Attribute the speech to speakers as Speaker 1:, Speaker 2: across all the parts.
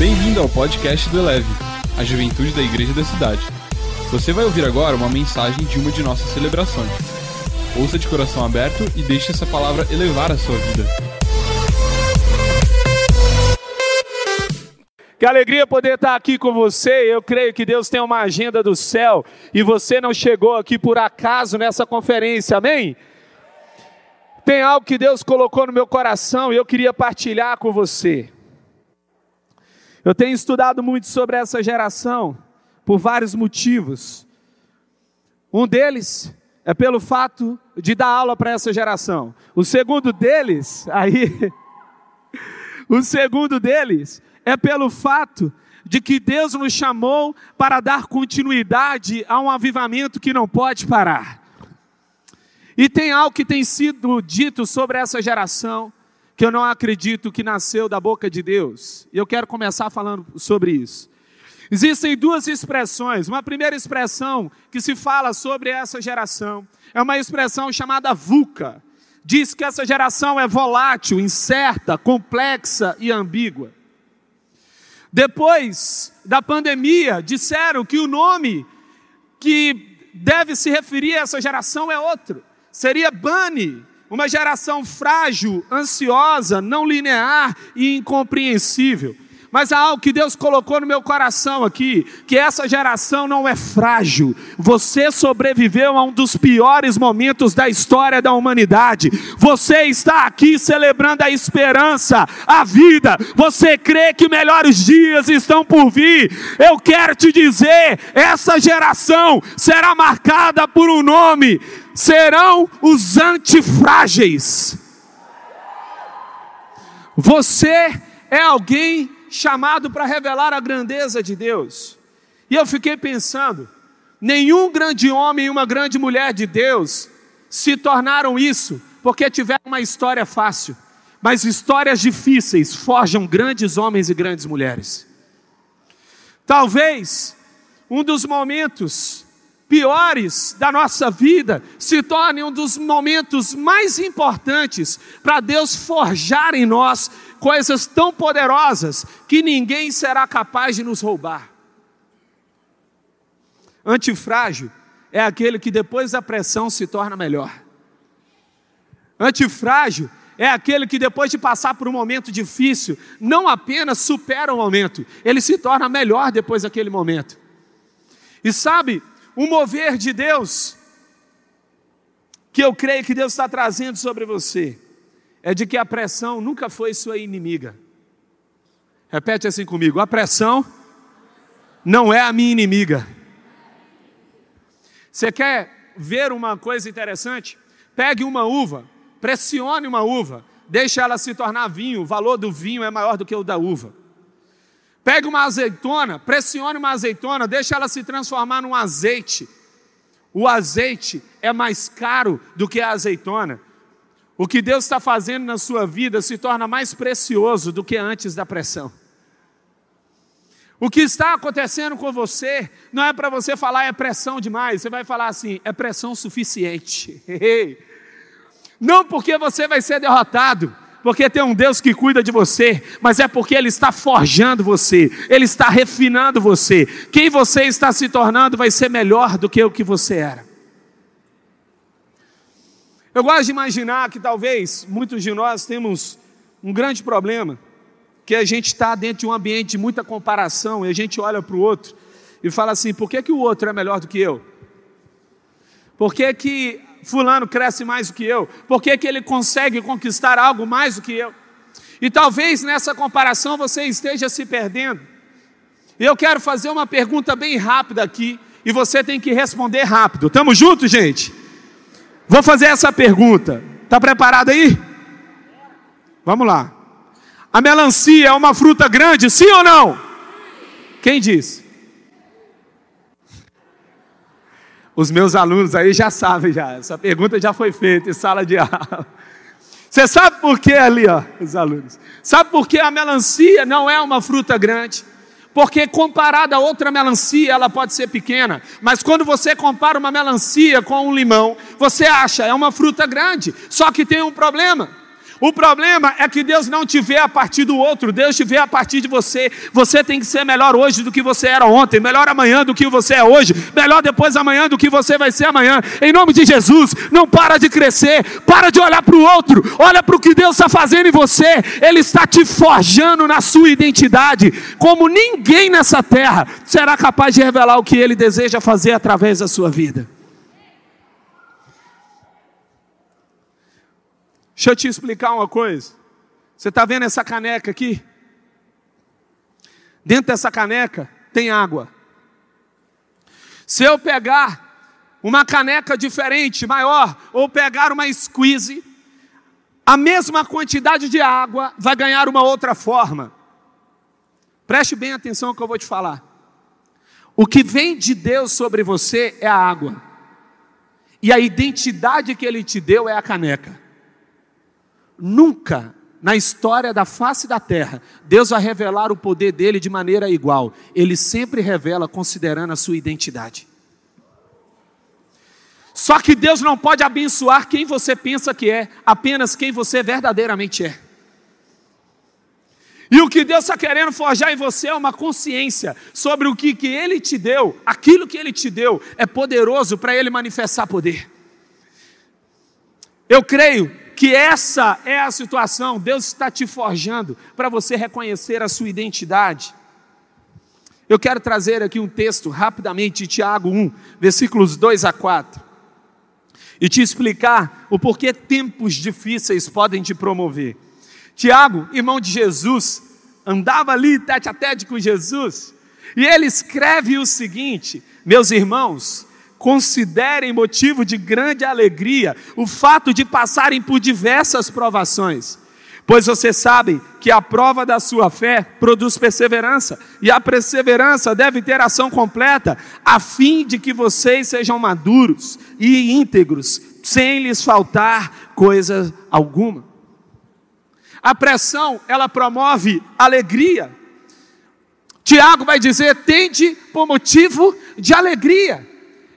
Speaker 1: Bem-vindo ao podcast do Eleve, a juventude da igreja da cidade. Você vai ouvir agora uma mensagem de uma de nossas celebrações. Ouça de coração aberto e deixe essa palavra elevar a sua vida.
Speaker 2: Que alegria poder estar aqui com você. Eu creio que Deus tem uma agenda do céu e você não chegou aqui por acaso nessa conferência, amém? Tem algo que Deus colocou no meu coração e eu queria partilhar com você. Eu tenho estudado muito sobre essa geração por vários motivos. Um deles é pelo fato de dar aula para essa geração. O segundo deles, aí, o segundo deles é pelo fato de que Deus nos chamou para dar continuidade a um avivamento que não pode parar. E tem algo que tem sido dito sobre essa geração que eu não acredito que nasceu da boca de Deus. E eu quero começar falando sobre isso. Existem duas expressões. Uma primeira expressão que se fala sobre essa geração é uma expressão chamada VUCA. Diz que essa geração é volátil, incerta, complexa e ambígua. Depois da pandemia, disseram que o nome que deve se referir a essa geração é outro. Seria Bunny, uma geração frágil, ansiosa, não linear e incompreensível. Mas há algo que Deus colocou no meu coração aqui, que essa geração não é frágil. Você sobreviveu a um dos piores momentos da história da humanidade. Você está aqui celebrando a esperança, a vida. Você crê que melhores dias estão por vir. Eu quero te dizer, essa geração será marcada por um nome serão os antifrágeis. Você é alguém chamado para revelar a grandeza de Deus. E eu fiquei pensando: nenhum grande homem e uma grande mulher de Deus se tornaram isso porque tiveram uma história fácil, mas histórias difíceis forjam grandes homens e grandes mulheres. Talvez um dos momentos piores da nossa vida se tornem um dos momentos mais importantes para Deus forjar em nós coisas tão poderosas que ninguém será capaz de nos roubar. Antifrágil é aquele que depois da pressão se torna melhor. Antifrágil é aquele que depois de passar por um momento difícil, não apenas supera o momento, ele se torna melhor depois daquele momento. E sabe, um mover de Deus, que eu creio que Deus está trazendo sobre você, é de que a pressão nunca foi sua inimiga. Repete assim comigo: a pressão não é a minha inimiga. Você quer ver uma coisa interessante? Pegue uma uva, pressione uma uva, deixe ela se tornar vinho, o valor do vinho é maior do que o da uva. Pegue uma azeitona, pressione uma azeitona, deixe ela se transformar num azeite. O azeite é mais caro do que a azeitona. O que Deus está fazendo na sua vida se torna mais precioso do que antes da pressão. O que está acontecendo com você não é para você falar é pressão demais, você vai falar assim, é pressão suficiente. Não porque você vai ser derrotado, porque tem um Deus que cuida de você, mas é porque Ele está forjando você, Ele está refinando você. Quem você está se tornando vai ser melhor do que o que você era. Eu gosto de imaginar que talvez muitos de nós temos um grande problema, que a gente está dentro de um ambiente de muita comparação e a gente olha para o outro e fala assim: por que, que o outro é melhor do que eu? Por que, que fulano cresce mais do que eu? Por que, que ele consegue conquistar algo mais do que eu? E talvez nessa comparação você esteja se perdendo. Eu quero fazer uma pergunta bem rápida aqui, e você tem que responder rápido. Estamos juntos, gente? Vou fazer essa pergunta. Está preparado aí? Vamos lá. A melancia é uma fruta grande, sim ou não? Quem disse? Os meus alunos aí já sabem já. Essa pergunta já foi feita em sala de aula. Você sabe por que ali, ó, os alunos? Sabe por que a melancia não é uma fruta grande? Porque comparada a outra melancia, ela pode ser pequena, mas quando você compara uma melancia com um limão, você acha é uma fruta grande. Só que tem um problema. O problema é que Deus não te vê a partir do outro, Deus te vê a partir de você. Você tem que ser melhor hoje do que você era ontem, melhor amanhã do que você é hoje, melhor depois amanhã do que você vai ser amanhã. Em nome de Jesus, não para de crescer, para de olhar para o outro, olha para o que Deus está fazendo em você. Ele está te forjando na sua identidade, como ninguém nessa terra será capaz de revelar o que Ele deseja fazer através da sua vida. Deixa eu te explicar uma coisa. Você está vendo essa caneca aqui? Dentro dessa caneca tem água. Se eu pegar uma caneca diferente, maior, ou pegar uma squeeze, a mesma quantidade de água vai ganhar uma outra forma. Preste bem atenção ao que eu vou te falar. O que vem de Deus sobre você é a água, e a identidade que Ele te deu é a caneca. Nunca na história da face da terra, Deus vai revelar o poder dele de maneira igual. Ele sempre revela considerando a sua identidade. Só que Deus não pode abençoar quem você pensa que é, apenas quem você verdadeiramente é. E o que Deus está querendo forjar em você é uma consciência sobre o que, que Ele te deu, aquilo que Ele te deu é poderoso para Ele manifestar poder. Eu creio que essa é a situação, Deus está te forjando para você reconhecer a sua identidade. Eu quero trazer aqui um texto rapidamente Tiago 1, versículos 2 a 4, e te explicar o porquê tempos difíceis podem te promover. Tiago, irmão de Jesus, andava ali tete a tete com Jesus, e ele escreve o seguinte: Meus irmãos, considerem motivo de grande alegria o fato de passarem por diversas provações, pois vocês sabem que a prova da sua fé produz perseverança, e a perseverança deve ter ação completa, a fim de que vocês sejam maduros e íntegros, sem lhes faltar coisa alguma. A pressão, ela promove alegria. Tiago vai dizer: tende por motivo de alegria.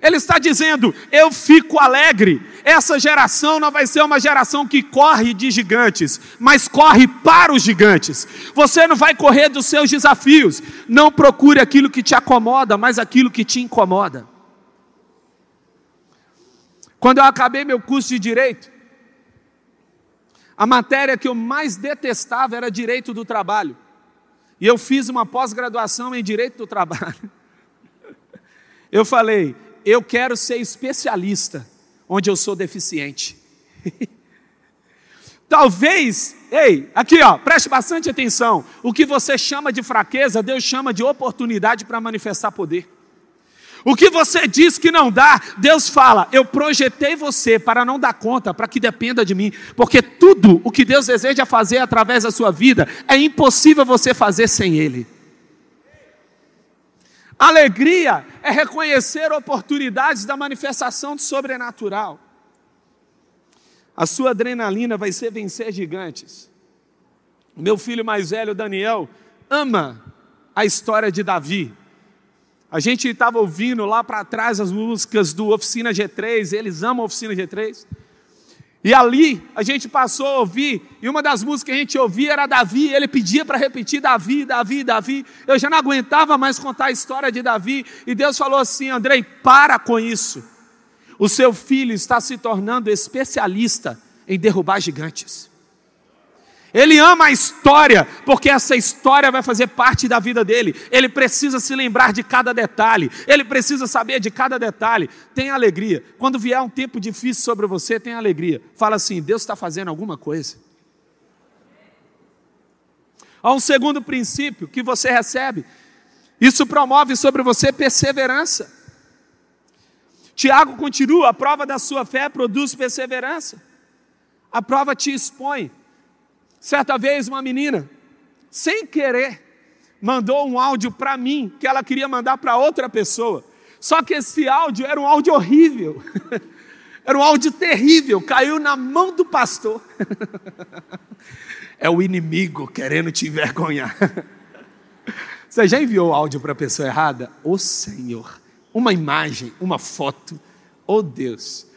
Speaker 2: Ele está dizendo: eu fico alegre. Essa geração não vai ser uma geração que corre de gigantes, mas corre para os gigantes. Você não vai correr dos seus desafios. Não procure aquilo que te acomoda, mas aquilo que te incomoda. Quando eu acabei meu curso de direito, a matéria que eu mais detestava era direito do trabalho. E eu fiz uma pós-graduação em direito do trabalho. Eu falei, eu quero ser especialista onde eu sou deficiente. Talvez, ei, aqui ó, preste bastante atenção. O que você chama de fraqueza, Deus chama de oportunidade para manifestar poder. O que você diz que não dá, Deus fala: Eu projetei você para não dar conta, para que dependa de mim, porque tudo o que Deus deseja fazer através da sua vida é impossível você fazer sem Ele. Alegria é reconhecer oportunidades da manifestação do sobrenatural. A sua adrenalina vai ser vencer gigantes. Meu filho mais velho, Daniel, ama a história de Davi. A gente estava ouvindo lá para trás as músicas do Oficina G3, eles amam a Oficina G3. E ali a gente passou a ouvir, e uma das músicas que a gente ouvia era Davi, ele pedia para repetir Davi, Davi, Davi. Eu já não aguentava mais contar a história de Davi, e Deus falou assim: Andrei, para com isso. O seu filho está se tornando especialista em derrubar gigantes. Ele ama a história, porque essa história vai fazer parte da vida dele. Ele precisa se lembrar de cada detalhe, ele precisa saber de cada detalhe. Tenha alegria. Quando vier um tempo difícil sobre você, tenha alegria. Fala assim: Deus está fazendo alguma coisa. Há um segundo princípio que você recebe. Isso promove sobre você perseverança. Tiago continua: a prova da sua fé produz perseverança. A prova te expõe Certa vez, uma menina, sem querer, mandou um áudio para mim que ela queria mandar para outra pessoa. Só que esse áudio era um áudio horrível. Era um áudio terrível, caiu na mão do pastor. É o inimigo querendo te envergonhar. Você já enviou áudio para a pessoa errada? Ô oh, Senhor, uma imagem, uma foto. Oh Deus.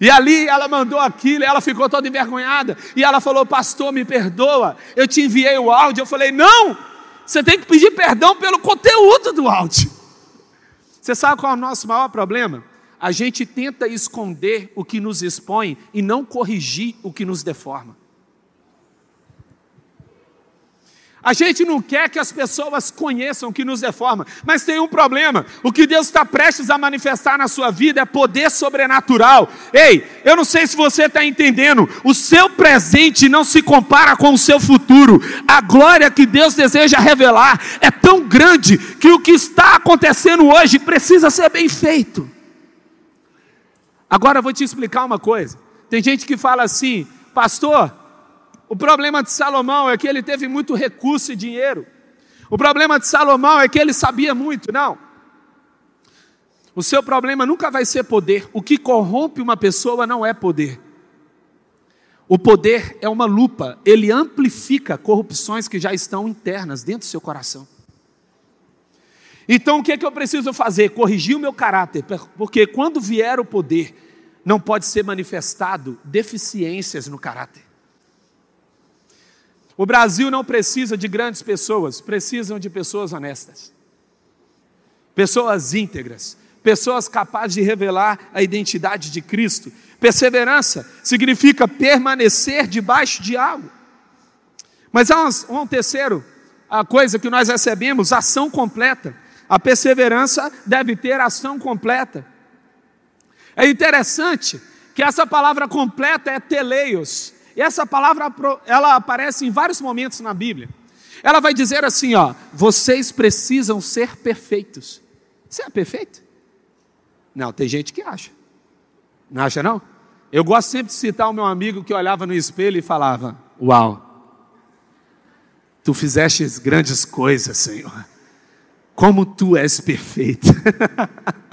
Speaker 2: E ali ela mandou aquilo, ela ficou toda envergonhada. E ela falou: Pastor, me perdoa. Eu te enviei o áudio. Eu falei: Não, você tem que pedir perdão pelo conteúdo do áudio. Você sabe qual é o nosso maior problema? A gente tenta esconder o que nos expõe e não corrigir o que nos deforma. A gente não quer que as pessoas conheçam o que nos deforma, mas tem um problema. O que Deus está prestes a manifestar na sua vida é poder sobrenatural. Ei, eu não sei se você está entendendo. O seu presente não se compara com o seu futuro. A glória que Deus deseja revelar é tão grande que o que está acontecendo hoje precisa ser bem feito. Agora eu vou te explicar uma coisa. Tem gente que fala assim, pastor, o problema de Salomão é que ele teve muito recurso e dinheiro. O problema de Salomão é que ele sabia muito. Não. O seu problema nunca vai ser poder. O que corrompe uma pessoa não é poder. O poder é uma lupa, ele amplifica corrupções que já estão internas dentro do seu coração. Então o que, é que eu preciso fazer? Corrigir o meu caráter, porque quando vier o poder, não pode ser manifestado deficiências no caráter. O Brasil não precisa de grandes pessoas, precisam de pessoas honestas, pessoas íntegras, pessoas capazes de revelar a identidade de Cristo. Perseverança significa permanecer debaixo de algo. Mas há um, um terceiro a coisa que nós recebemos, ação completa. A perseverança deve ter ação completa. É interessante que essa palavra completa é teleios, e essa palavra ela aparece em vários momentos na Bíblia. Ela vai dizer assim, ó: "Vocês precisam ser perfeitos". Você é perfeito? Não, tem gente que acha. Não acha não? Eu gosto sempre de citar o meu amigo que olhava no espelho e falava: "Uau! Tu fizeste grandes coisas, Senhor. Como tu és perfeito".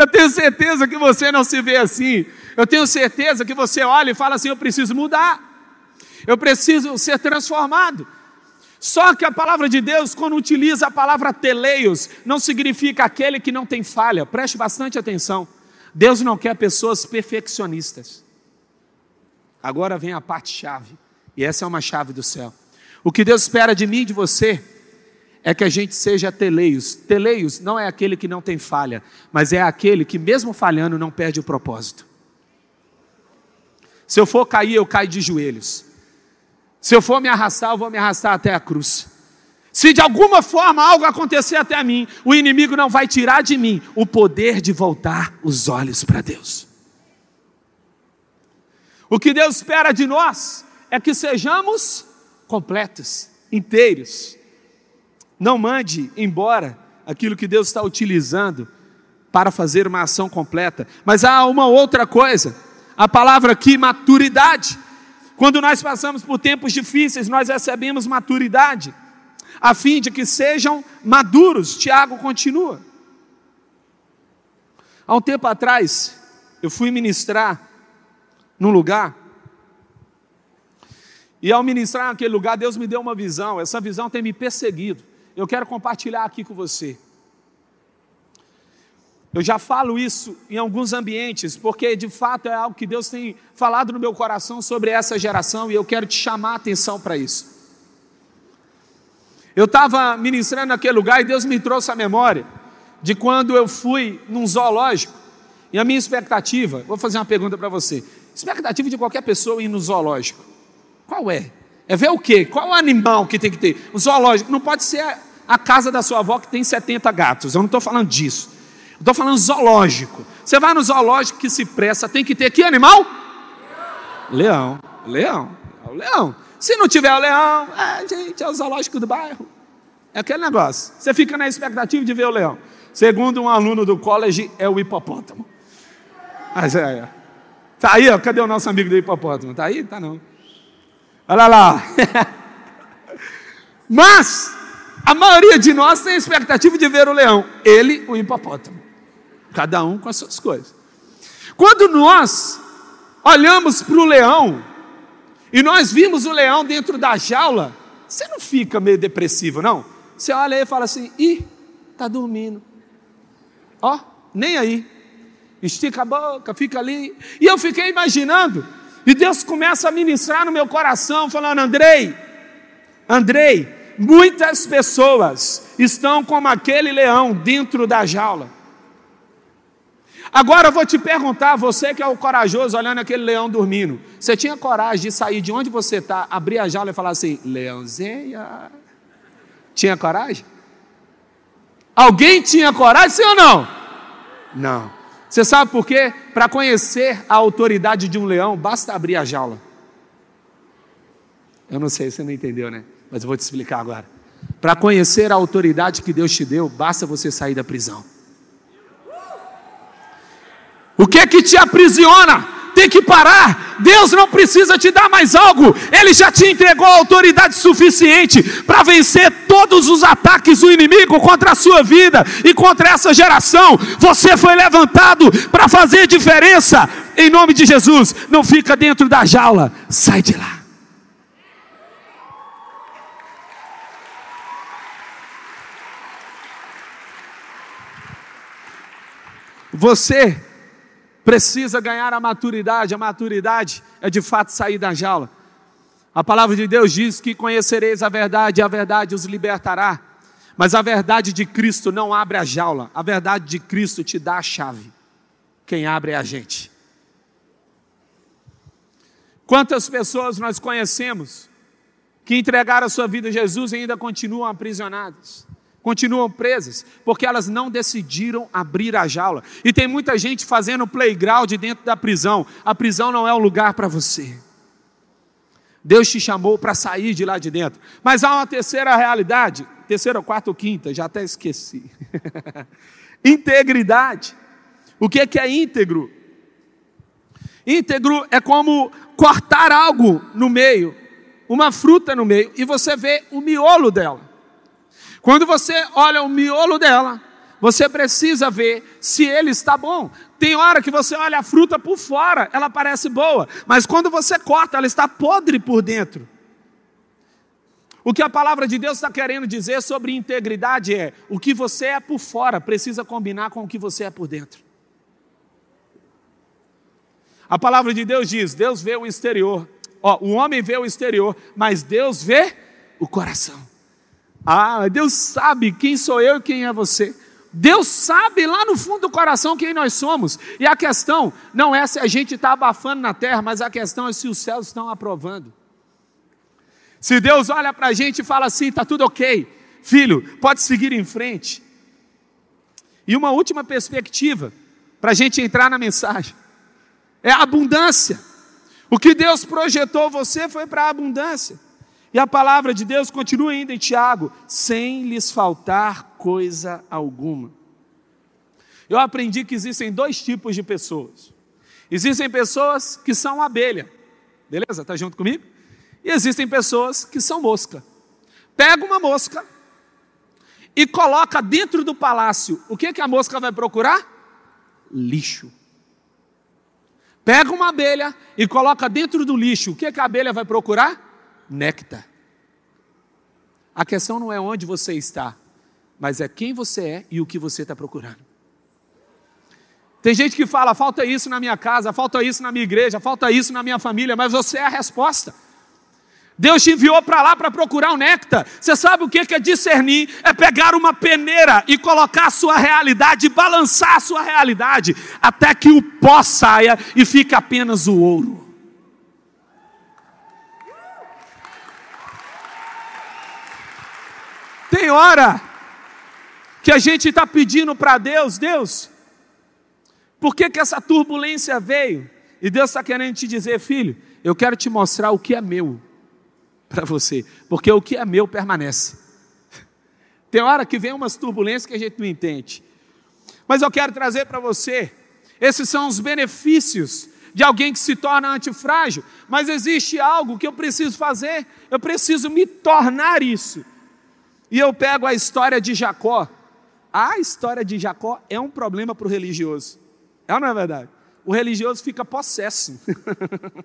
Speaker 2: Eu tenho certeza que você não se vê assim. Eu tenho certeza que você olha e fala assim: eu preciso mudar. Eu preciso ser transformado. Só que a palavra de Deus, quando utiliza a palavra teleios, não significa aquele que não tem falha. Preste bastante atenção. Deus não quer pessoas perfeccionistas. Agora vem a parte chave, e essa é uma chave do céu. O que Deus espera de mim e de você é que a gente seja teleios. Teleios não é aquele que não tem falha, mas é aquele que, mesmo falhando, não perde o propósito. Se eu for cair, eu caio de joelhos. Se eu for me arrastar, eu vou me arrastar até a cruz. Se de alguma forma algo acontecer até mim, o inimigo não vai tirar de mim o poder de voltar os olhos para Deus. O que Deus espera de nós é que sejamos completos, inteiros não mande embora aquilo que Deus está utilizando para fazer uma ação completa. Mas há uma outra coisa, a palavra aqui, maturidade. Quando nós passamos por tempos difíceis, nós recebemos maturidade, a fim de que sejam maduros. Tiago continua. Há um tempo atrás, eu fui ministrar num lugar, e ao ministrar naquele lugar, Deus me deu uma visão, essa visão tem me perseguido eu quero compartilhar aqui com você. Eu já falo isso em alguns ambientes, porque de fato é algo que Deus tem falado no meu coração sobre essa geração e eu quero te chamar a atenção para isso. Eu estava ministrando naquele lugar e Deus me trouxe a memória de quando eu fui num zoológico e a minha expectativa, vou fazer uma pergunta para você: expectativa de qualquer pessoa ir no zoológico, qual é? É ver o quê? Qual o animal que tem que ter? O zoológico não pode ser a casa da sua avó que tem 70 gatos. Eu não estou falando disso. Estou falando zoológico. Você vai no zoológico que se presta, tem que ter que animal? Leão. Leão. É o leão. Se não tiver o leão, é, gente, é o zoológico do bairro. É aquele negócio. Você fica na expectativa de ver o leão. Segundo um aluno do college, é o hipopótamo. Mas é, é. Tá aí, ó, cadê o nosso amigo do hipopótamo? Tá aí? Tá não. Olha lá. Mas a maioria de nós tem a expectativa de ver o leão, ele, o hipopótamo. Cada um com as suas coisas. Quando nós olhamos para o leão e nós vimos o leão dentro da jaula, você não fica meio depressivo, não? Você olha e fala assim: ih, está dormindo. Ó, nem aí. estica a boca, fica ali. E eu fiquei imaginando, e Deus começa a ministrar no meu coração, falando: Andrei, Andrei, muitas pessoas estão como aquele leão dentro da jaula. Agora eu vou te perguntar, você que é o corajoso olhando aquele leão dormindo, você tinha coragem de sair de onde você está, abrir a jaula e falar assim, leãozinho? Tinha coragem? Alguém tinha coragem, sim ou não? Não. Você sabe por quê? Para conhecer a autoridade de um leão, basta abrir a jaula. Eu não sei, você não entendeu, né? Mas eu vou te explicar agora. Para conhecer a autoridade que Deus te deu, basta você sair da prisão. O que é que te aprisiona? Tem que parar. Deus não precisa te dar mais algo. Ele já te entregou autoridade suficiente para vencer todos os ataques do inimigo contra a sua vida e contra essa geração. Você foi levantado para fazer diferença. Em nome de Jesus, não fica dentro da jaula. Sai de lá. Você precisa ganhar a maturidade. A maturidade é de fato sair da jaula. A palavra de Deus diz que conhecereis a verdade e a verdade os libertará. Mas a verdade de Cristo não abre a jaula, a verdade de Cristo te dá a chave. Quem abre é a gente. Quantas pessoas nós conhecemos que entregaram a sua vida a Jesus e ainda continuam aprisionadas? Continuam presas, porque elas não decidiram abrir a jaula. E tem muita gente fazendo playground dentro da prisão. A prisão não é o lugar para você. Deus te chamou para sair de lá de dentro. Mas há uma terceira realidade, terceira, quarta ou quinta, já até esqueci. Integridade. O que é que é íntegro? Íntegro é como cortar algo no meio, uma fruta no meio, e você vê o miolo dela. Quando você olha o miolo dela, você precisa ver se ele está bom. Tem hora que você olha a fruta por fora, ela parece boa, mas quando você corta, ela está podre por dentro. O que a palavra de Deus está querendo dizer sobre integridade é: o que você é por fora precisa combinar com o que você é por dentro. A palavra de Deus diz: Deus vê o exterior. Ó, o homem vê o exterior, mas Deus vê o coração. Ah, Deus sabe quem sou eu e quem é você. Deus sabe lá no fundo do coração quem nós somos. E a questão não é se a gente está abafando na terra, mas a questão é se os céus estão aprovando. Se Deus olha para a gente e fala assim: está tudo ok, filho, pode seguir em frente. E uma última perspectiva, para a gente entrar na mensagem, é a abundância. O que Deus projetou você foi para a abundância. E a palavra de Deus continua ainda em Tiago: sem lhes faltar coisa alguma. Eu aprendi que existem dois tipos de pessoas. Existem pessoas que são abelha, beleza? Está junto comigo? E existem pessoas que são mosca. Pega uma mosca e coloca dentro do palácio. O que, que a mosca vai procurar? Lixo. Pega uma abelha e coloca dentro do lixo. O que, que a abelha vai procurar? Néctar. A questão não é onde você está, mas é quem você é e o que você está procurando. Tem gente que fala: falta isso na minha casa, falta isso na minha igreja, falta isso na minha família, mas você é a resposta. Deus te enviou para lá para procurar o néctar. Você sabe o que é discernir? É pegar uma peneira e colocar a sua realidade, balançar a sua realidade, até que o pó saia e fique apenas o ouro. Tem hora que a gente está pedindo para Deus, Deus, por que, que essa turbulência veio? E Deus está querendo te dizer, filho, eu quero te mostrar o que é meu para você, porque o que é meu permanece. Tem hora que vem umas turbulências que a gente não entende, mas eu quero trazer para você, esses são os benefícios de alguém que se torna antifrágil, mas existe algo que eu preciso fazer, eu preciso me tornar isso. E eu pego a história de Jacó. A história de Jacó é um problema para o religioso. É ou não é verdade? O religioso fica possesso.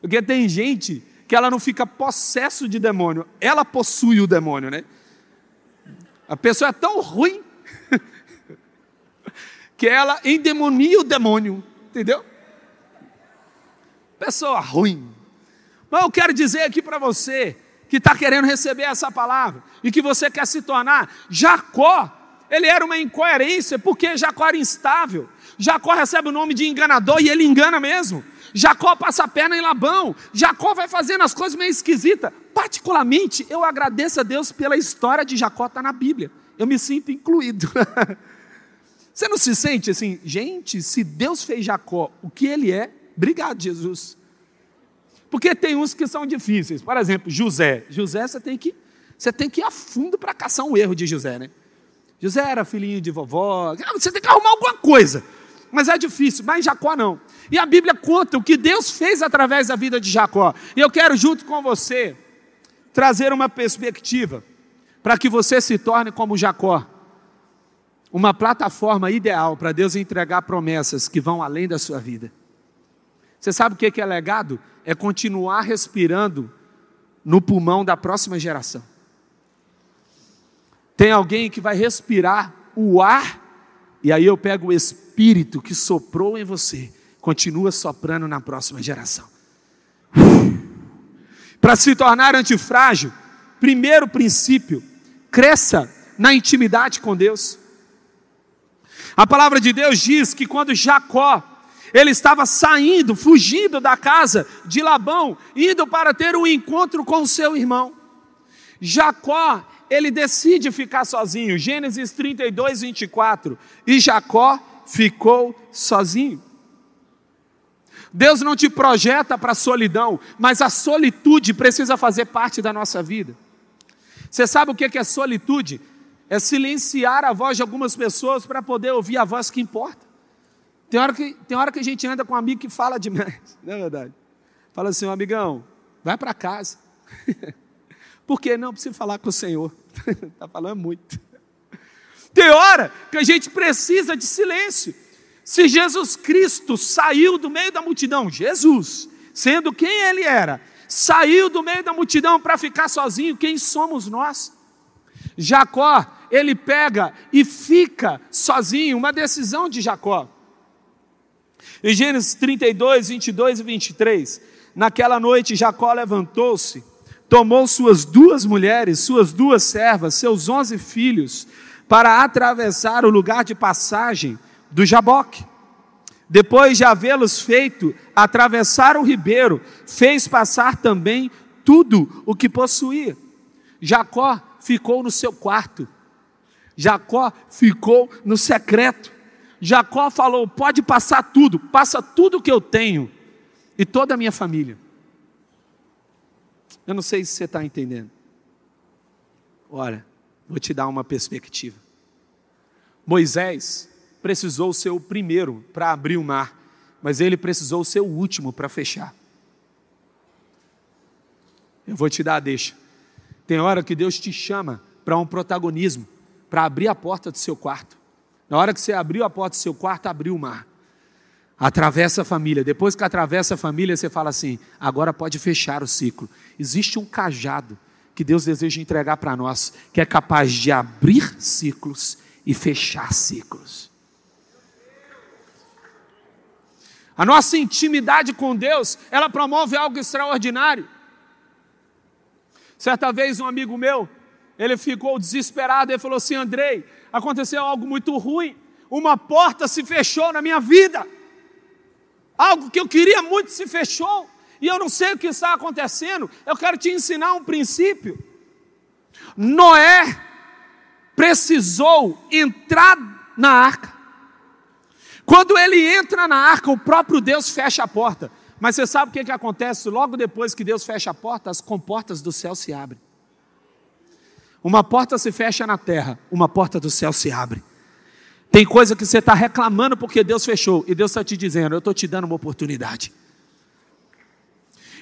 Speaker 2: Porque tem gente que ela não fica possesso de demônio, ela possui o demônio, né? A pessoa é tão ruim que ela endemonia o demônio, entendeu? Pessoa ruim. Mas eu quero dizer aqui para você que está querendo receber essa palavra e que você quer se tornar Jacó. Ele era uma incoerência, porque Jacó era instável. Jacó recebe o nome de enganador e ele engana mesmo. Jacó passa a perna em Labão. Jacó vai fazendo as coisas meio esquisitas. Particularmente, eu agradeço a Deus pela história de Jacó estar tá na Bíblia. Eu me sinto incluído. Você não se sente assim, gente, se Deus fez Jacó o que ele é, obrigado, Jesus. Porque tem uns que são difíceis. Por exemplo, José. José você tem que, você tem que ir a fundo para caçar um erro de José, né? José era filhinho de vovó. Você tem que arrumar alguma coisa. Mas é difícil, mas Jacó não. E a Bíblia conta o que Deus fez através da vida de Jacó. E eu quero, junto com você, trazer uma perspectiva para que você se torne como Jacó uma plataforma ideal para Deus entregar promessas que vão além da sua vida. Você sabe o que é legado? É continuar respirando no pulmão da próxima geração. Tem alguém que vai respirar o ar, e aí eu pego o espírito que soprou em você, continua soprando na próxima geração. Para se tornar antifrágil, primeiro princípio, cresça na intimidade com Deus. A palavra de Deus diz que quando Jacó ele estava saindo, fugindo da casa de Labão, indo para ter um encontro com seu irmão. Jacó, ele decide ficar sozinho. Gênesis 32, 24. E Jacó ficou sozinho. Deus não te projeta para a solidão, mas a solitude precisa fazer parte da nossa vida. Você sabe o que é solitude? É silenciar a voz de algumas pessoas para poder ouvir a voz que importa. Tem hora que, tem hora que a gente anda com um amigo que fala demais, não é verdade? Fala assim, amigão, vai para casa. Por quê? Não, precisa falar com o Senhor. Está falando muito. Tem hora que a gente precisa de silêncio. Se Jesus Cristo saiu do meio da multidão, Jesus, sendo quem ele era, saiu do meio da multidão para ficar sozinho, quem somos nós? Jacó, ele pega e fica sozinho, uma decisão de Jacó. Em Gênesis 32, 22 e 23, naquela noite Jacó levantou-se, tomou suas duas mulheres, suas duas servas, seus onze filhos, para atravessar o lugar de passagem do Jaboque. Depois de havê-los feito atravessar o ribeiro, fez passar também tudo o que possuía. Jacó ficou no seu quarto. Jacó ficou no secreto. Jacó falou: pode passar tudo, passa tudo que eu tenho e toda a minha família. Eu não sei se você está entendendo. Olha, vou te dar uma perspectiva. Moisés precisou ser o primeiro para abrir o mar, mas ele precisou ser o último para fechar. Eu vou te dar a deixa. Tem hora que Deus te chama para um protagonismo, para abrir a porta do seu quarto. Na hora que você abriu a porta do seu quarto, abriu o mar. Atravessa a família. Depois que atravessa a família, você fala assim: agora pode fechar o ciclo. Existe um cajado que Deus deseja entregar para nós, que é capaz de abrir ciclos e fechar ciclos. A nossa intimidade com Deus, ela promove algo extraordinário. Certa vez, um amigo meu, ele ficou desesperado, ele falou assim: Andrei, aconteceu algo muito ruim, uma porta se fechou na minha vida, algo que eu queria muito se fechou, e eu não sei o que está acontecendo. Eu quero te ensinar um princípio. Noé precisou entrar na arca. Quando ele entra na arca, o próprio Deus fecha a porta. Mas você sabe o que, que acontece logo depois que Deus fecha a porta? As comportas do céu se abrem. Uma porta se fecha na terra, uma porta do céu se abre. Tem coisa que você está reclamando porque Deus fechou, e Deus está te dizendo: Eu estou te dando uma oportunidade.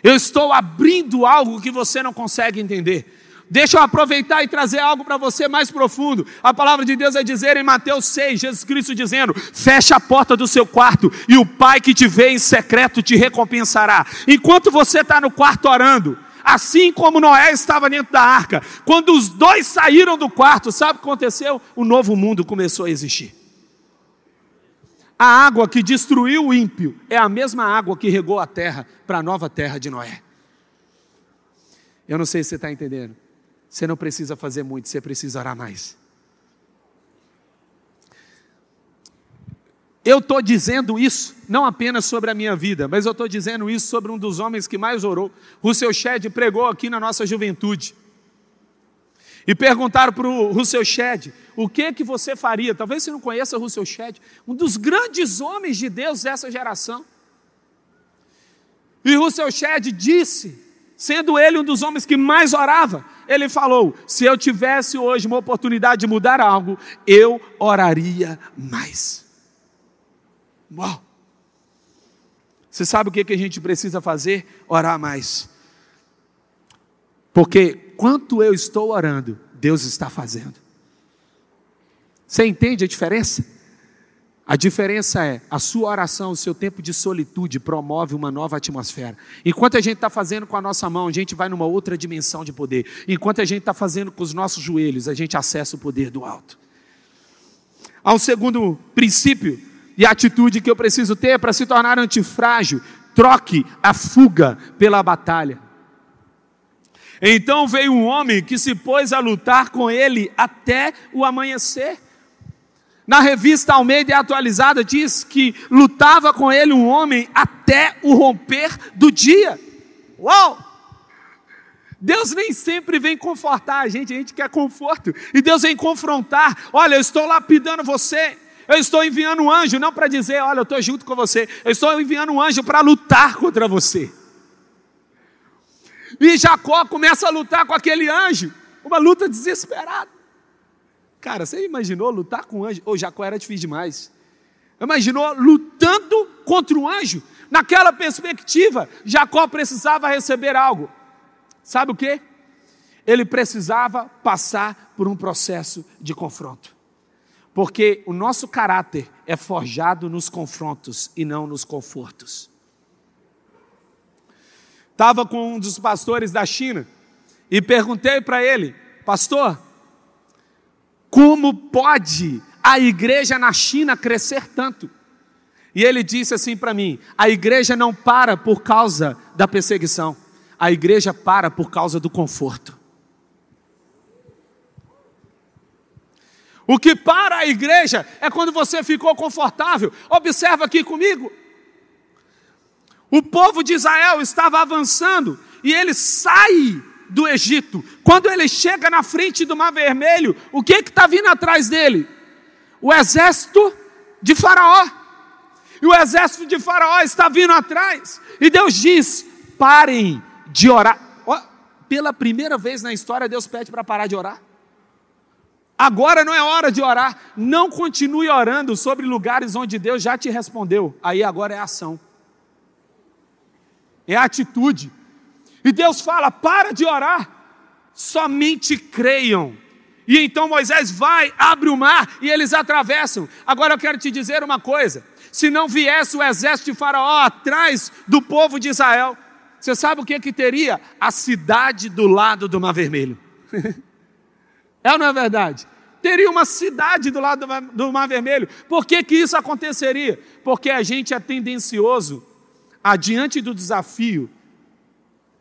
Speaker 2: Eu estou abrindo algo que você não consegue entender. Deixa eu aproveitar e trazer algo para você mais profundo. A palavra de Deus é dizer em Mateus 6, Jesus Cristo dizendo: fecha a porta do seu quarto e o Pai que te vê em secreto te recompensará. Enquanto você está no quarto orando, assim como Noé estava dentro da arca, quando os dois saíram do quarto, sabe o que aconteceu? O novo mundo começou a existir. A água que destruiu o ímpio é a mesma água que regou a terra para a nova terra de Noé. Eu não sei se você está entendendo. Você não precisa fazer muito, você precisa orar mais. Eu estou dizendo isso não apenas sobre a minha vida, mas eu estou dizendo isso sobre um dos homens que mais orou. Russell Shedd pregou aqui na nossa juventude. E perguntaram para o Russell Shedd, o que que você faria? Talvez você não conheça o Russell Shedd, um dos grandes homens de Deus dessa geração. E Russell Shedd disse, sendo ele um dos homens que mais orava, ele falou: se eu tivesse hoje uma oportunidade de mudar algo, eu oraria mais. Uau! Você sabe o que, que a gente precisa fazer? Orar mais. Porque quanto eu estou orando, Deus está fazendo. Você entende a diferença? A diferença é a sua oração, o seu tempo de solitude promove uma nova atmosfera. Enquanto a gente está fazendo com a nossa mão, a gente vai numa outra dimensão de poder. Enquanto a gente está fazendo com os nossos joelhos, a gente acessa o poder do alto. Há um segundo princípio e atitude que eu preciso ter para se tornar antifrágil. Troque a fuga pela batalha. Então veio um homem que se pôs a lutar com ele até o amanhecer. Na revista Almeida Atualizada diz que lutava com ele um homem até o romper do dia. Uau! Deus nem sempre vem confortar a gente, a gente quer conforto. E Deus vem confrontar. Olha, eu estou lapidando você. Eu estou enviando um anjo, não para dizer, olha, eu estou junto com você. Eu estou enviando um anjo para lutar contra você. E Jacó começa a lutar com aquele anjo, uma luta desesperada. Cara, você imaginou lutar com um anjo? Oh, Jacó era difícil demais. Imaginou lutando contra um anjo? Naquela perspectiva, Jacó precisava receber algo. Sabe o que? Ele precisava passar por um processo de confronto. Porque o nosso caráter é forjado nos confrontos e não nos confortos. Estava com um dos pastores da China e perguntei para ele, pastor, como pode a igreja na China crescer tanto? E ele disse assim para mim: a igreja não para por causa da perseguição, a igreja para por causa do conforto. O que para a igreja é quando você ficou confortável. Observa aqui comigo. O povo de Israel estava avançando e ele sai do Egito. Quando ele chega na frente do Mar Vermelho, o que está vindo atrás dele? O exército de Faraó. E o exército de Faraó está vindo atrás. E Deus diz: parem de orar. Pela primeira vez na história, Deus pede para parar de orar. Agora não é hora de orar. Não continue orando sobre lugares onde Deus já te respondeu. Aí agora é ação é atitude. E Deus fala: para de orar, somente creiam. E então Moisés vai, abre o mar e eles atravessam. Agora eu quero te dizer uma coisa: se não viesse o exército de Faraó atrás do povo de Israel, você sabe o que, que teria? A cidade do lado do Mar Vermelho. é ou não é verdade? Teria uma cidade do lado do Mar Vermelho. Por que, que isso aconteceria? Porque a gente é tendencioso adiante do desafio,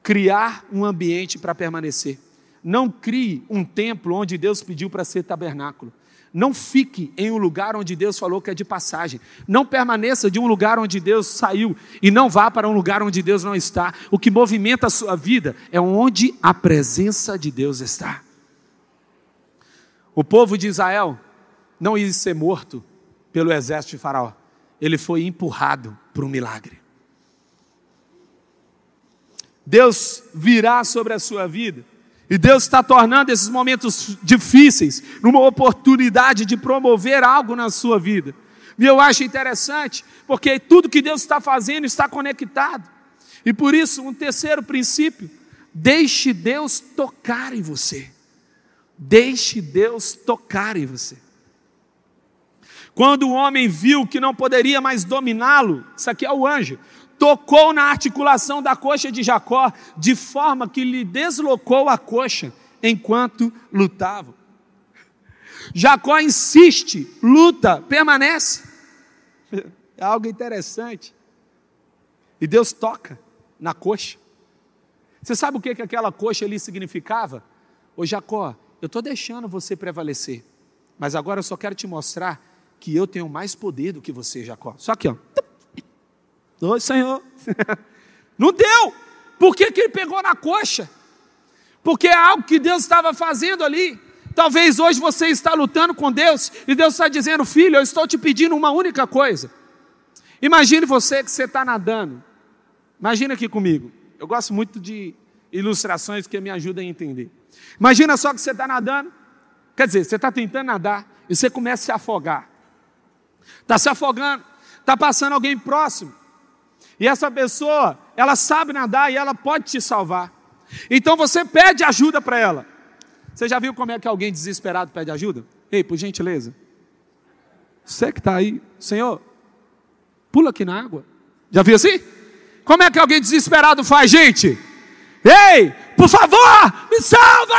Speaker 2: criar um ambiente para permanecer. Não crie um templo onde Deus pediu para ser tabernáculo. Não fique em um lugar onde Deus falou que é de passagem. Não permaneça de um lugar onde Deus saiu e não vá para um lugar onde Deus não está. O que movimenta a sua vida é onde a presença de Deus está. O povo de Israel não ia ser morto pelo exército de Faraó. Ele foi empurrado para um milagre. Deus virá sobre a sua vida. E Deus está tornando esses momentos difíceis numa oportunidade de promover algo na sua vida. E eu acho interessante, porque tudo que Deus está fazendo está conectado. E por isso, um terceiro princípio: deixe Deus tocar em você. Deixe Deus tocar em você. Quando o homem viu que não poderia mais dominá-lo, isso aqui é o anjo, tocou na articulação da coxa de Jacó, de forma que lhe deslocou a coxa enquanto lutavam. Jacó insiste, luta, permanece. É algo interessante. E Deus toca na coxa. Você sabe o que, que aquela coxa ali significava? Ô Jacó, eu estou deixando você prevalecer, mas agora eu só quero te mostrar que eu tenho mais poder do que você, Jacó. Só aqui, ó. Oi, Senhor. Não deu. Por que, que ele pegou na coxa? Porque é algo que Deus estava fazendo ali. Talvez hoje você está lutando com Deus e Deus está dizendo, filho, eu estou te pedindo uma única coisa. Imagine você que você está nadando. Imagina aqui comigo. Eu gosto muito de ilustrações que me ajudam a entender. Imagina só que você está nadando, quer dizer, você está tentando nadar e você começa a se afogar. Está se afogando, está passando alguém próximo. E essa pessoa, ela sabe nadar e ela pode te salvar. Então você pede ajuda para ela. Você já viu como é que alguém desesperado pede ajuda? Ei, por gentileza. Você que está aí, Senhor, pula aqui na água. Já viu assim? Como é que alguém desesperado faz, gente? Ei, por favor, me salva!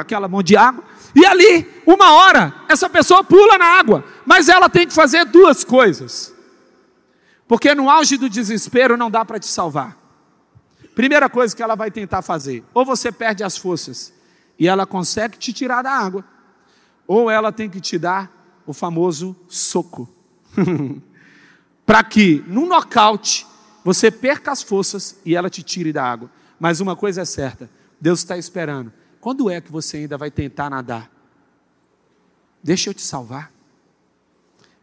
Speaker 2: Aquela mão de água. E ali, uma hora, essa pessoa pula na água. Mas ela tem que fazer duas coisas. Porque no auge do desespero não dá para te salvar. Primeira coisa que ela vai tentar fazer: ou você perde as forças e ela consegue te tirar da água, ou ela tem que te dar o famoso soco. para que, num nocaute, você perca as forças e ela te tire da água. Mas uma coisa é certa: Deus está esperando. Quando é que você ainda vai tentar nadar? Deixa eu te salvar.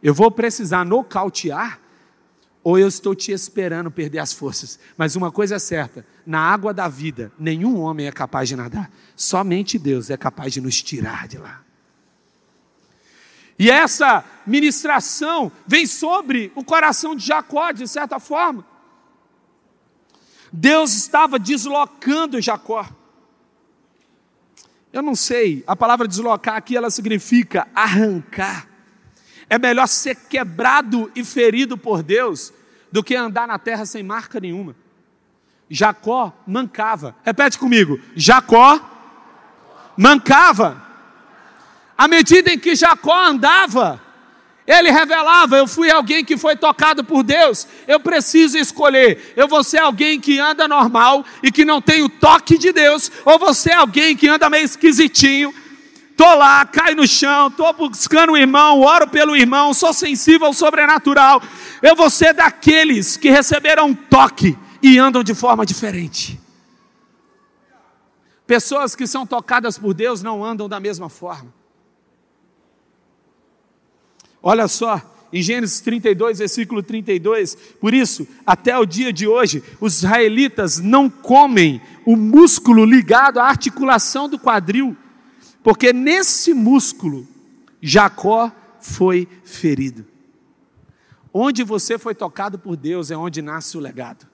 Speaker 2: Eu vou precisar nocautear ou eu estou te esperando perder as forças. Mas uma coisa é certa: na água da vida, nenhum homem é capaz de nadar, somente Deus é capaz de nos tirar de lá. E essa ministração vem sobre o coração de Jacó, de certa forma. Deus estava deslocando Jacó. Eu não sei, a palavra deslocar aqui ela significa arrancar. É melhor ser quebrado e ferido por Deus do que andar na terra sem marca nenhuma. Jacó mancava. Repete comigo: Jacó mancava. À medida em que Jacó andava, ele revelava: Eu fui alguém que foi tocado por Deus. Eu preciso escolher. Eu vou ser alguém que anda normal e que não tem o toque de Deus, ou você é alguém que anda meio esquisitinho Estou lá, cai no chão, estou buscando o irmão, oro pelo irmão, sou sensível ao sobrenatural. Eu vou ser daqueles que receberam um toque e andam de forma diferente. Pessoas que são tocadas por Deus não andam da mesma forma. Olha só, em Gênesis 32, versículo 32, por isso, até o dia de hoje, os israelitas não comem o músculo ligado à articulação do quadril porque nesse músculo Jacó foi ferido. Onde você foi tocado por Deus é onde nasce o legado.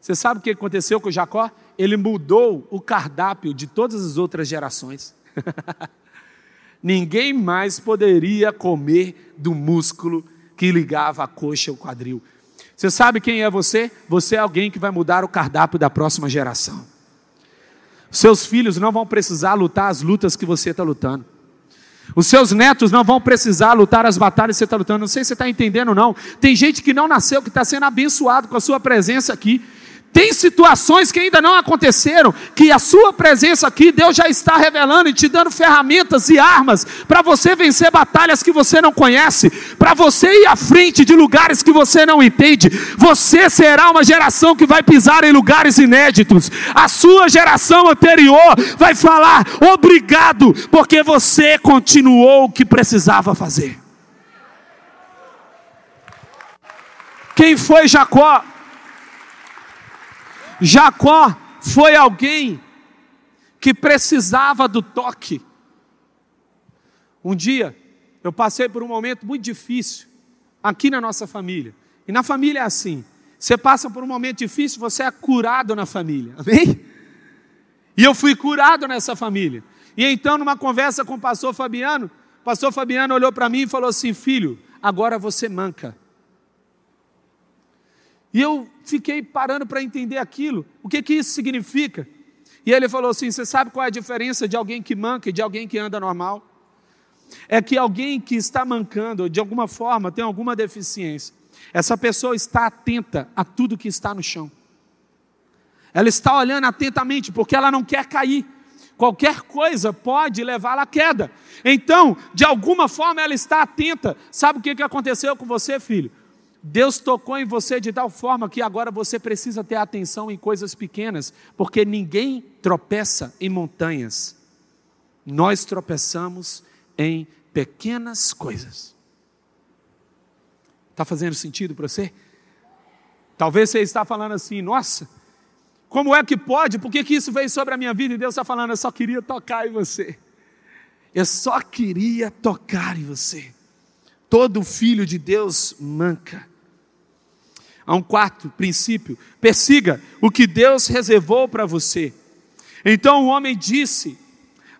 Speaker 2: Você sabe o que aconteceu com Jacó? Ele mudou o cardápio de todas as outras gerações. Ninguém mais poderia comer do músculo que ligava a coxa ao quadril. Você sabe quem é você? Você é alguém que vai mudar o cardápio da próxima geração. Seus filhos não vão precisar lutar as lutas que você está lutando. Os seus netos não vão precisar lutar as batalhas que você está lutando. Não sei se você está entendendo, não. Tem gente que não nasceu, que está sendo abençoado com a sua presença aqui. Tem situações que ainda não aconteceram, que a sua presença aqui, Deus já está revelando e te dando ferramentas e armas para você vencer batalhas que você não conhece, para você ir à frente de lugares que você não entende. Você será uma geração que vai pisar em lugares inéditos. A sua geração anterior vai falar obrigado, porque você continuou o que precisava fazer. Quem foi Jacó? Jacó foi alguém que precisava do toque. Um dia, eu passei por um momento muito difícil aqui na nossa família. E na família é assim: você passa por um momento difícil, você é curado na família. Amém? E eu fui curado nessa família. E então, numa conversa com o pastor Fabiano, o pastor Fabiano olhou para mim e falou assim: Filho, agora você manca. E eu fiquei parando para entender aquilo, o que, que isso significa. E ele falou assim: Você sabe qual é a diferença de alguém que manca e de alguém que anda normal? é que alguém que está mancando, de alguma forma, tem alguma deficiência, essa pessoa está atenta a tudo que está no chão. Ela está olhando atentamente, porque ela não quer cair. Qualquer coisa pode levá-la à queda. Então, de alguma forma, ela está atenta. Sabe o que aconteceu com você, filho? Deus tocou em você de tal forma que agora você precisa ter atenção em coisas pequenas, porque ninguém tropeça em montanhas. Nós tropeçamos em pequenas coisas. Está fazendo sentido para você? Talvez você está falando assim, nossa, como é que pode? Por que, que isso veio sobre a minha vida? E Deus está falando, eu só queria tocar em você. Eu só queria tocar em você. Todo filho de Deus manca. Há um quarto princípio: persiga o que Deus reservou para você. Então o homem disse: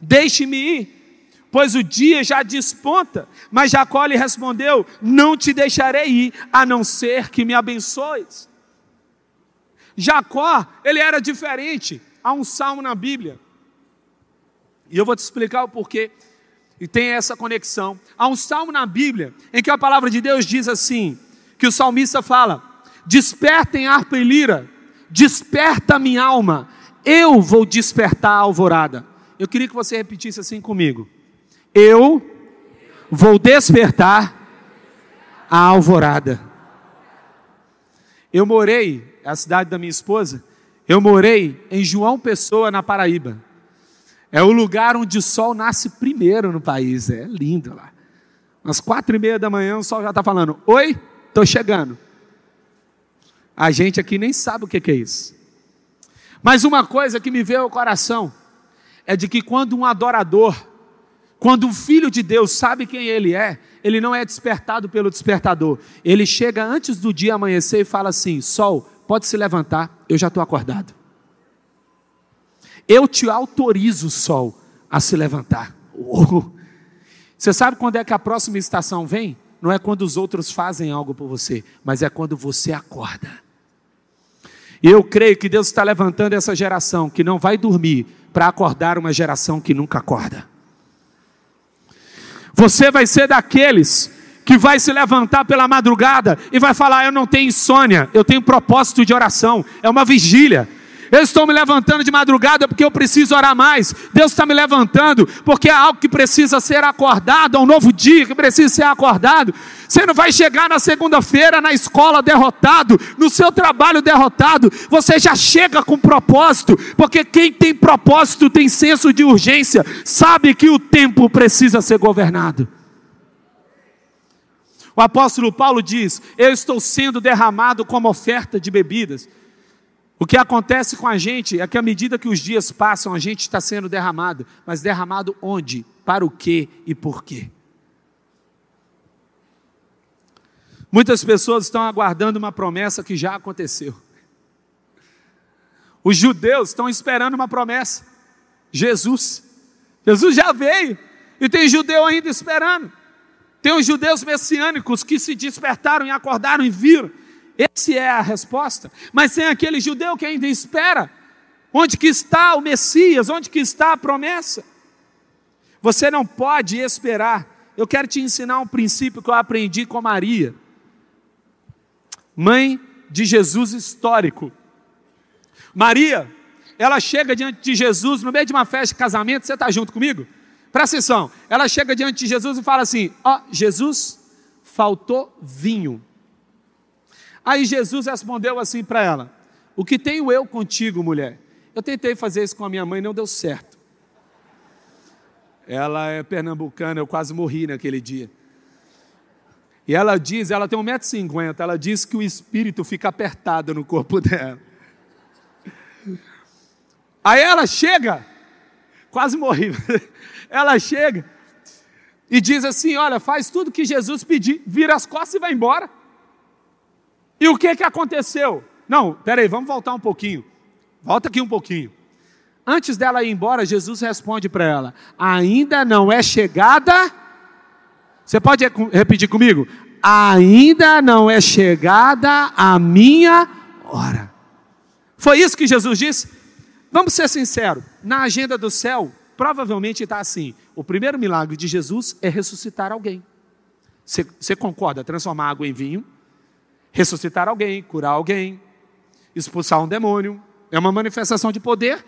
Speaker 2: Deixe-me ir, pois o dia já desponta. Mas Jacó lhe respondeu: Não te deixarei ir, a não ser que me abençoes. Jacó, ele era diferente. Há um salmo na Bíblia. E eu vou te explicar o porquê. E tem essa conexão. Há um salmo na Bíblia em que a palavra de Deus diz assim: que o salmista fala: Despertem harpa e lira, desperta minha alma, eu vou despertar a alvorada. Eu queria que você repetisse assim comigo: Eu vou despertar a alvorada. Eu morei, é a cidade da minha esposa, eu morei em João Pessoa, na Paraíba. É o lugar onde o sol nasce primeiro no país. É lindo lá. Às quatro e meia da manhã o sol já está falando: Oi, estou chegando. A gente aqui nem sabe o que é isso. Mas uma coisa que me veio ao coração é de que quando um adorador, quando um filho de Deus sabe quem ele é, ele não é despertado pelo despertador. Ele chega antes do dia amanhecer e fala assim: Sol, pode se levantar, eu já estou acordado. Eu te autorizo, Sol, a se levantar. Você sabe quando é que a próxima estação vem? Não é quando os outros fazem algo por você, mas é quando você acorda. E eu creio que Deus está levantando essa geração que não vai dormir para acordar uma geração que nunca acorda. Você vai ser daqueles que vai se levantar pela madrugada e vai falar: Eu não tenho insônia, eu tenho propósito de oração, é uma vigília. Eu estou me levantando de madrugada porque eu preciso orar mais. Deus está me levantando porque é algo que precisa ser acordado, é um novo dia que precisa ser acordado. Você não vai chegar na segunda-feira na escola derrotado, no seu trabalho derrotado. Você já chega com propósito, porque quem tem propósito tem senso de urgência, sabe que o tempo precisa ser governado. O apóstolo Paulo diz: Eu estou sendo derramado como oferta de bebidas. O que acontece com a gente é que à medida que os dias passam, a gente está sendo derramado. Mas derramado onde? Para o quê e por quê? Muitas pessoas estão aguardando uma promessa que já aconteceu. Os judeus estão esperando uma promessa. Jesus. Jesus já veio. E tem judeu ainda esperando. Tem os judeus messiânicos que se despertaram e acordaram e viram. Essa é a resposta. Mas tem aquele judeu que ainda espera. Onde que está o Messias? Onde que está a promessa? Você não pode esperar. Eu quero te ensinar um princípio que eu aprendi com Maria, mãe de Jesus histórico. Maria, ela chega diante de Jesus no meio de uma festa de casamento, você está junto comigo? Presta atenção, ela chega diante de Jesus e fala assim: Ó, oh, Jesus, faltou vinho. Aí Jesus respondeu assim para ela: O que tenho eu contigo, mulher? Eu tentei fazer isso com a minha mãe, não deu certo. Ela é pernambucana, eu quase morri naquele dia. E ela diz, ela tem 1,50m, ela diz que o espírito fica apertado no corpo dela. Aí ela chega, quase morri. Ela chega e diz assim: Olha, faz tudo que Jesus pediu, vira as costas e vai embora. E o que, que aconteceu? Não, peraí, vamos voltar um pouquinho. Volta aqui um pouquinho. Antes dela ir embora, Jesus responde para ela: Ainda não é chegada. Você pode repetir comigo? Ainda não é chegada a minha hora. Foi isso que Jesus disse? Vamos ser sinceros: na agenda do céu, provavelmente está assim: o primeiro milagre de Jesus é ressuscitar alguém. Você, você concorda? Transformar água em vinho, ressuscitar alguém, curar alguém, expulsar um demônio. É uma manifestação de poder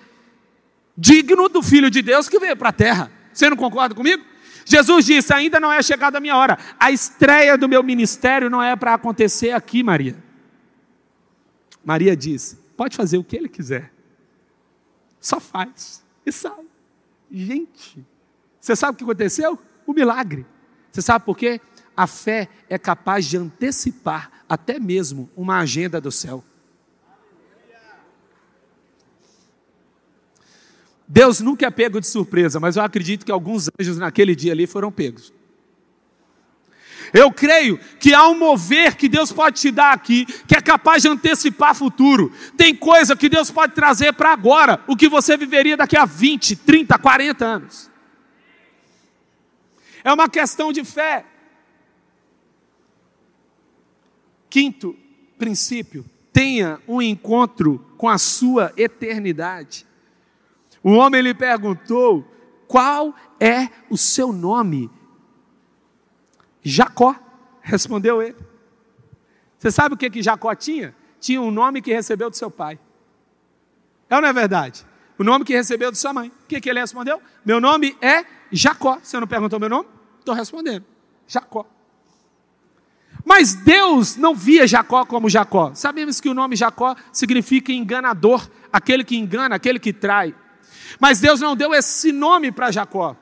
Speaker 2: digno do Filho de Deus que veio para a terra. Você não concorda comigo? Jesus disse: Ainda não é chegada a minha hora. A estreia do meu ministério não é para acontecer aqui, Maria. Maria disse: Pode fazer o que ele quiser. Só faz e sai. Gente, você sabe o que aconteceu? O milagre. Você sabe por quê? A fé é capaz de antecipar até mesmo uma agenda do céu. Deus nunca é pego de surpresa, mas eu acredito que alguns anjos naquele dia ali foram pegos. Eu creio que há um mover que Deus pode te dar aqui, que é capaz de antecipar futuro. Tem coisa que Deus pode trazer para agora, o que você viveria daqui a 20, 30, 40 anos. É uma questão de fé. Quinto princípio: tenha um encontro com a sua eternidade. O homem lhe perguntou: Qual é o seu nome? Jacó, respondeu ele. Você sabe o que, que Jacó tinha? Tinha um nome que recebeu do seu pai. É ou não é verdade? O nome que recebeu de sua mãe. O que, que ele respondeu? Meu nome é Jacó. Você não perguntou meu nome? Estou respondendo. Jacó. Mas Deus não via Jacó como Jacó. Sabemos que o nome Jacó significa enganador, aquele que engana, aquele que trai. Mas Deus não deu esse nome para Jacó.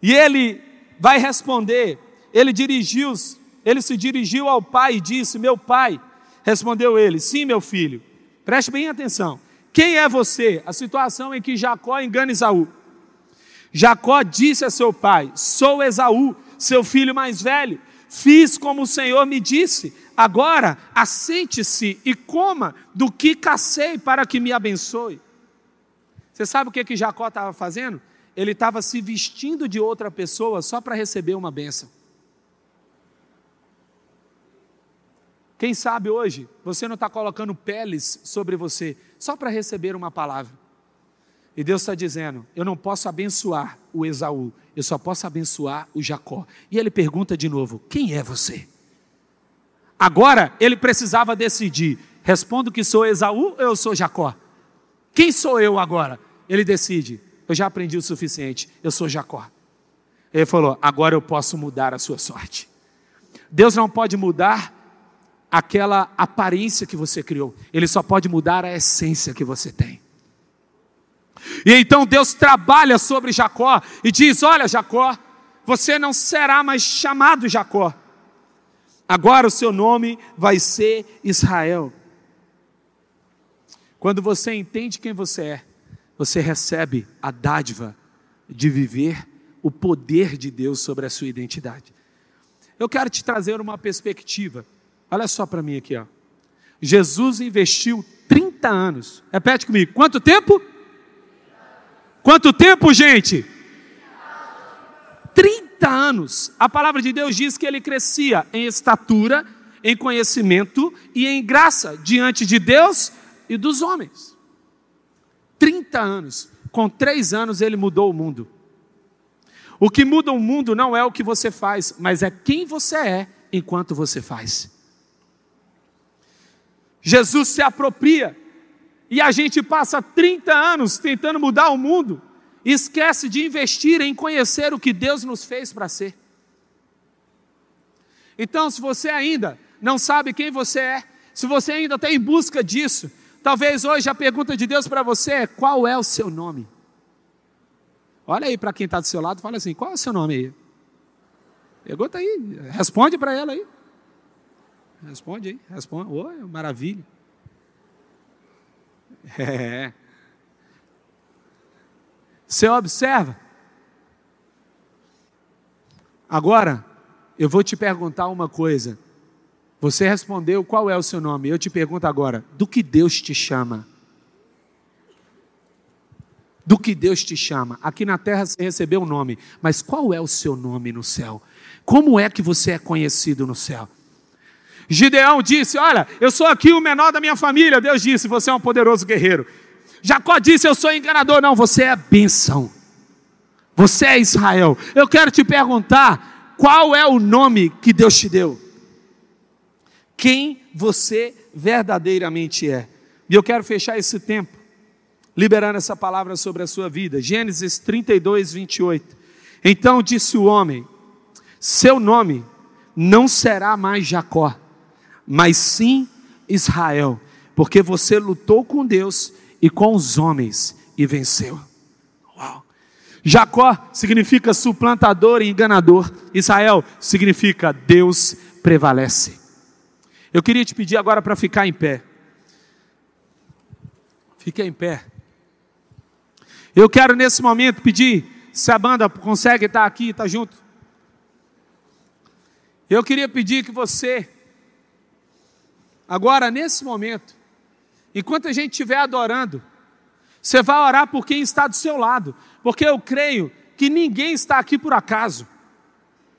Speaker 2: E ele vai responder, ele dirigiu, ele se dirigiu ao pai e disse: "Meu pai". Respondeu ele: "Sim, meu filho". Preste bem atenção. Quem é você? A situação em que Jacó engana Esaú. Jacó disse a seu pai: Sou Esaú, seu filho mais velho. Fiz como o Senhor me disse. Agora assente-se e coma do que cacei para que me abençoe. Você sabe o que, que Jacó estava fazendo? Ele estava se vestindo de outra pessoa só para receber uma benção. Quem sabe hoje você não está colocando peles sobre você só para receber uma palavra. E Deus está dizendo: Eu não posso abençoar o Esaú, eu só posso abençoar o Jacó. E ele pergunta de novo: Quem é você? Agora ele precisava decidir: respondo que sou Esaú ou eu sou Jacó? Quem sou eu agora? Ele decide: eu já aprendi o suficiente, eu sou Jacó. Ele falou: agora eu posso mudar a sua sorte. Deus não pode mudar aquela aparência que você criou, Ele só pode mudar a essência que você tem. E então Deus trabalha sobre Jacó e diz: Olha, Jacó, você não será mais chamado Jacó, agora o seu nome vai ser Israel. Quando você entende quem você é, você recebe a dádiva de viver o poder de Deus sobre a sua identidade. Eu quero te trazer uma perspectiva. Olha só para mim aqui, ó. Jesus investiu 30 anos. Repete comigo. Quanto tempo? Quanto tempo, gente? 30 anos. A palavra de Deus diz que ele crescia em estatura, em conhecimento e em graça diante de Deus e dos homens. 30 anos. Com três anos ele mudou o mundo. O que muda o mundo não é o que você faz, mas é quem você é enquanto você faz. Jesus se apropria e a gente passa 30 anos tentando mudar o mundo e esquece de investir em conhecer o que Deus nos fez para ser. Então, se você ainda não sabe quem você é, se você ainda está em busca disso, Talvez hoje a pergunta de Deus para você é: qual é o seu nome? Olha aí para quem está do seu lado, fala assim: qual é o seu nome aí? Pergunta aí, responde para ela aí. Responde aí, responde. Oh, maravilha. É. Você observa. Agora, eu vou te perguntar uma coisa. Você respondeu qual é o seu nome. Eu te pergunto agora: do que Deus te chama? Do que Deus te chama? Aqui na terra você recebeu um nome, mas qual é o seu nome no céu? Como é que você é conhecido no céu? Gideão disse: Olha, eu sou aqui o menor da minha família. Deus disse: Você é um poderoso guerreiro. Jacó disse: Eu sou enganador. Não, você é bênção. Você é Israel. Eu quero te perguntar: qual é o nome que Deus te deu? Quem você verdadeiramente é? E eu quero fechar esse tempo liberando essa palavra sobre a sua vida. Gênesis 32, 28. Então disse o homem: Seu nome não será mais Jacó, mas sim Israel, porque você lutou com Deus e com os homens e venceu. Uau. Jacó significa suplantador e enganador. Israel significa Deus prevalece. Eu queria te pedir agora para ficar em pé. Fique em pé. Eu quero nesse momento pedir se a banda consegue estar aqui, estar junto. Eu queria pedir que você, agora nesse momento, enquanto a gente estiver adorando, você vai orar por quem está do seu lado, porque eu creio que ninguém está aqui por acaso.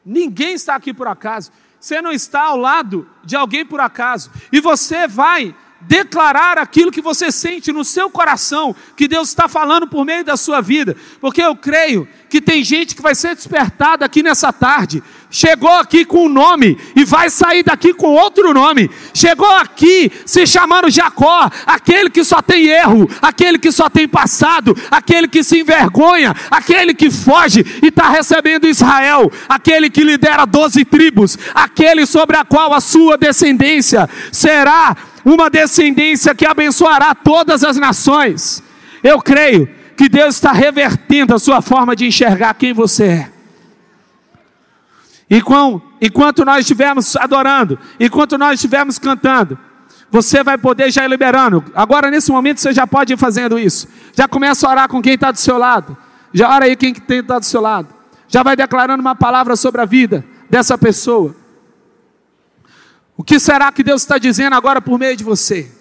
Speaker 2: Ninguém está aqui por acaso. Você não está ao lado de alguém por acaso. E você vai declarar aquilo que você sente no seu coração, que Deus está falando por meio da sua vida, porque eu creio que tem gente que vai ser despertada aqui nessa tarde, chegou aqui com um nome e vai sair daqui com outro nome, chegou aqui se chamando Jacó, aquele que só tem erro, aquele que só tem passado, aquele que se envergonha, aquele que foge e está recebendo Israel, aquele que lidera doze tribos, aquele sobre a qual a sua descendência será uma descendência que abençoará todas as nações. Eu creio que Deus está revertendo a sua forma de enxergar quem você é. Enquanto, enquanto nós estivermos adorando, enquanto nós estivermos cantando, você vai poder já ir liberando. Agora, nesse momento, você já pode ir fazendo isso. Já começa a orar com quem está do seu lado. Já ora aí quem está do seu lado. Já vai declarando uma palavra sobre a vida dessa pessoa. O que será que Deus está dizendo agora por meio de você?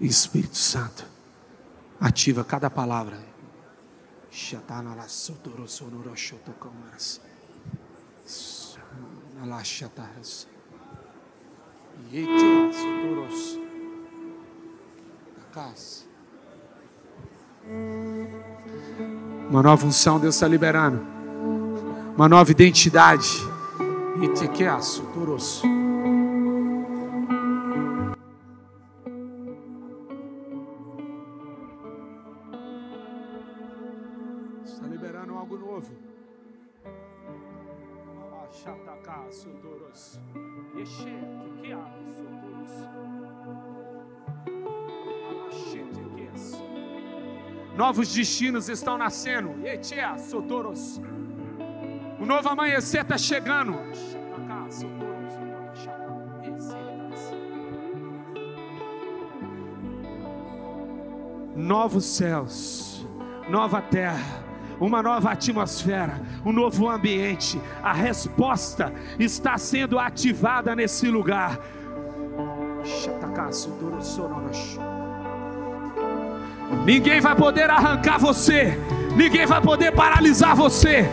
Speaker 2: Espírito Santo, ativa cada palavra. Uma nova unção Deus está liberando. Uma nova identidade. Itekeaço, toroço. Novos destinos estão nascendo. O novo amanhecer está chegando. Novos céus, nova terra uma nova atmosfera, um novo ambiente. A resposta está sendo ativada nesse lugar. Ninguém vai poder arrancar você, ninguém vai poder paralisar você.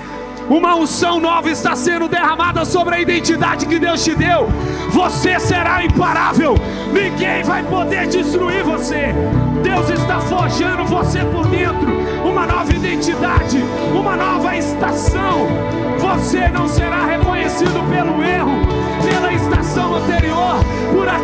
Speaker 2: Uma unção nova está sendo derramada sobre a identidade que Deus te deu. Você será imparável. Ninguém vai poder destruir você. Deus está forjando você por dentro. Uma nova identidade, uma nova estação. Você não será reconhecido pelo erro, pela estação anterior,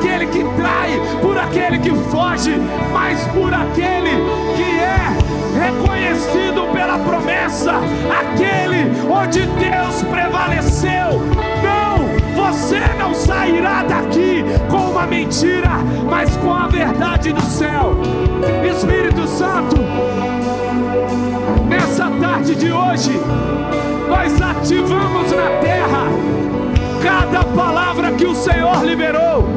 Speaker 2: aquele que trai, por aquele que foge, mas por aquele que é reconhecido pela promessa, aquele onde Deus prevaleceu. Não, você não sairá daqui com uma mentira, mas com a verdade do céu. Espírito Santo, nessa tarde de hoje, ativamos na terra cada palavra que o Senhor liberou.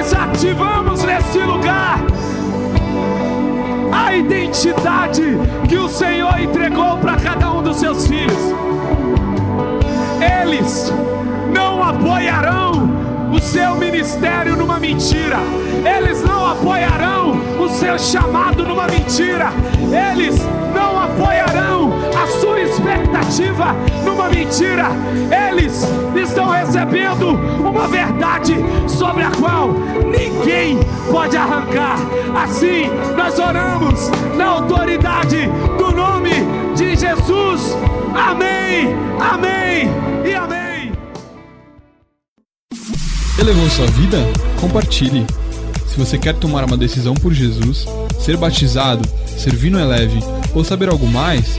Speaker 2: Nós ativamos nesse lugar a identidade que o Senhor entregou para cada um dos seus filhos. Eles não apoiarão o seu ministério numa mentira. Eles não apoiarão o seu chamado numa mentira. Eles não apoiarão a sua expectativa numa mentira. Eles estão recebendo uma verdade sobre a qual ninguém pode arrancar. Assim, nós oramos na autoridade do nome de Jesus. Amém, amém e amém.
Speaker 1: Elevou sua vida? Compartilhe. Se você quer tomar uma decisão por Jesus, ser batizado, servir no Eleve ou saber algo mais,